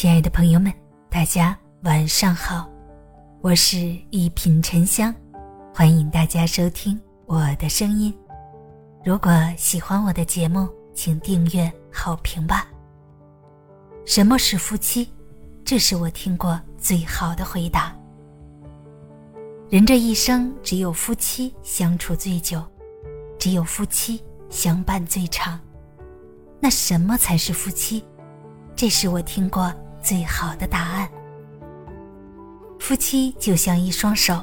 亲爱的朋友们，大家晚上好，我是一品沉香，欢迎大家收听我的声音。如果喜欢我的节目，请订阅、好评吧。什么是夫妻？这是我听过最好的回答。人这一生，只有夫妻相处最久，只有夫妻相伴最长。那什么才是夫妻？这是我听过最好的答案。夫妻就像一双手。《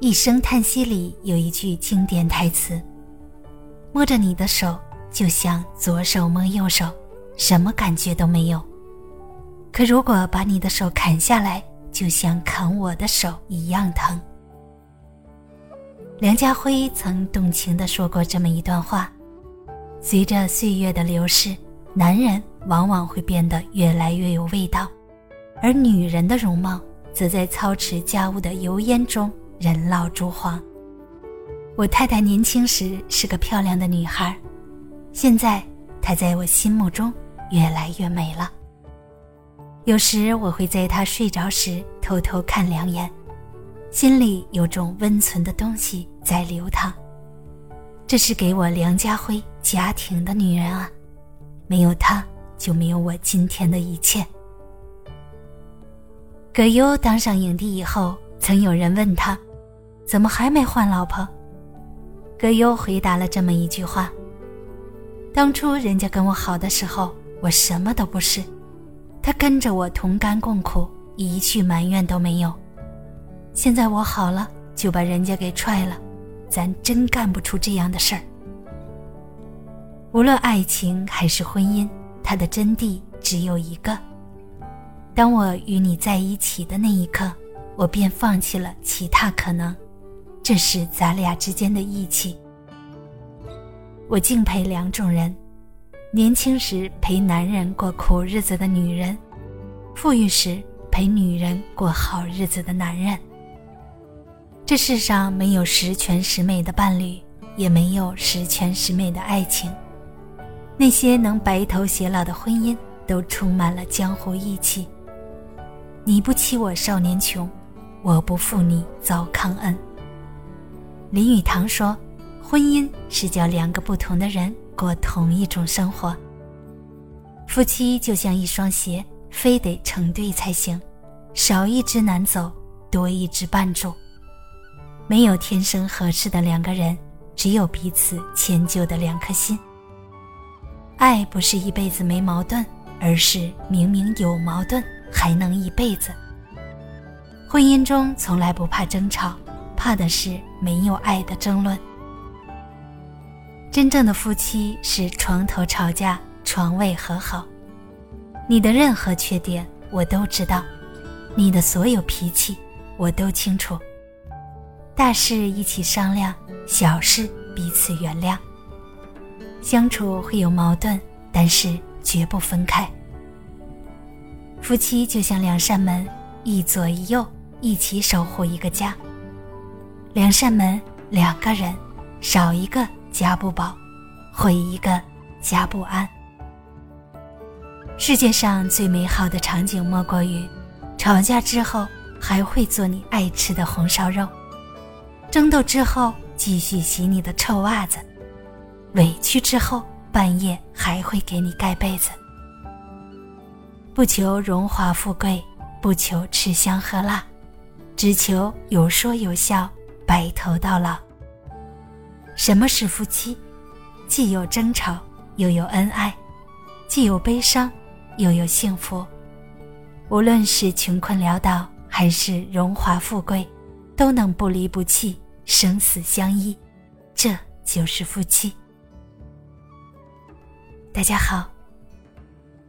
一声叹息》里有一句经典台词：“摸着你的手，就像左手摸右手，什么感觉都没有。可如果把你的手砍下来，就像砍我的手一样疼。”梁家辉曾动情地说过这么一段话：“随着岁月的流逝，男人往往会变得越来越有味道，而女人的容貌则在操持家务的油烟中人老珠黄。”我太太年轻时是个漂亮的女孩，现在她在我心目中越来越美了。有时我会在她睡着时偷偷看两眼，心里有种温存的东西在流淌。这是给我梁家辉家庭的女人啊，没有她就没有我今天的一切。葛优当上影帝以后，曾有人问他，怎么还没换老婆？葛优回答了这么一句话：“当初人家跟我好的时候，我什么都不是，他跟着我同甘共苦，一句埋怨都没有。现在我好了，就把人家给踹了，咱真干不出这样的事儿。无论爱情还是婚姻，它的真谛只有一个：当我与你在一起的那一刻，我便放弃了其他可能。”这是咱俩之间的义气。我敬佩两种人：年轻时陪男人过苦日子的女人，富裕时陪女人过好日子的男人。这世上没有十全十美的伴侣，也没有十全十美的爱情。那些能白头偕老的婚姻，都充满了江湖义气。你不欺我少年穷，我不负你糟糠恩。林语堂说：“婚姻是叫两个不同的人过同一种生活。夫妻就像一双鞋，非得成对才行，少一只难走，多一只绊住。没有天生合适的两个人，只有彼此迁就的两颗心。爱不是一辈子没矛盾，而是明明有矛盾还能一辈子。婚姻中从来不怕争吵。”怕的是没有爱的争论。真正的夫妻是床头吵架，床尾和好。你的任何缺点我都知道，你的所有脾气我都清楚。大事一起商量，小事彼此原谅。相处会有矛盾，但是绝不分开。夫妻就像两扇门，一左一右，一起守护一个家。两扇门，两个人，少一个家不保，毁一个家不安。世界上最美好的场景莫过于，吵架之后还会做你爱吃的红烧肉，争斗之后继续洗你的臭袜子，委屈之后半夜还会给你盖被子。不求荣华富贵，不求吃香喝辣，只求有说有笑。白头到老。什么是夫妻？既有争吵，又有恩爱；既有悲伤，又有幸福。无论是穷困潦倒，还是荣华富贵，都能不离不弃，生死相依。这就是夫妻。大家好，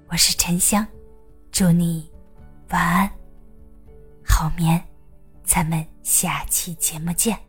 我是沉香，祝你晚安，好眠。咱们下期节目见。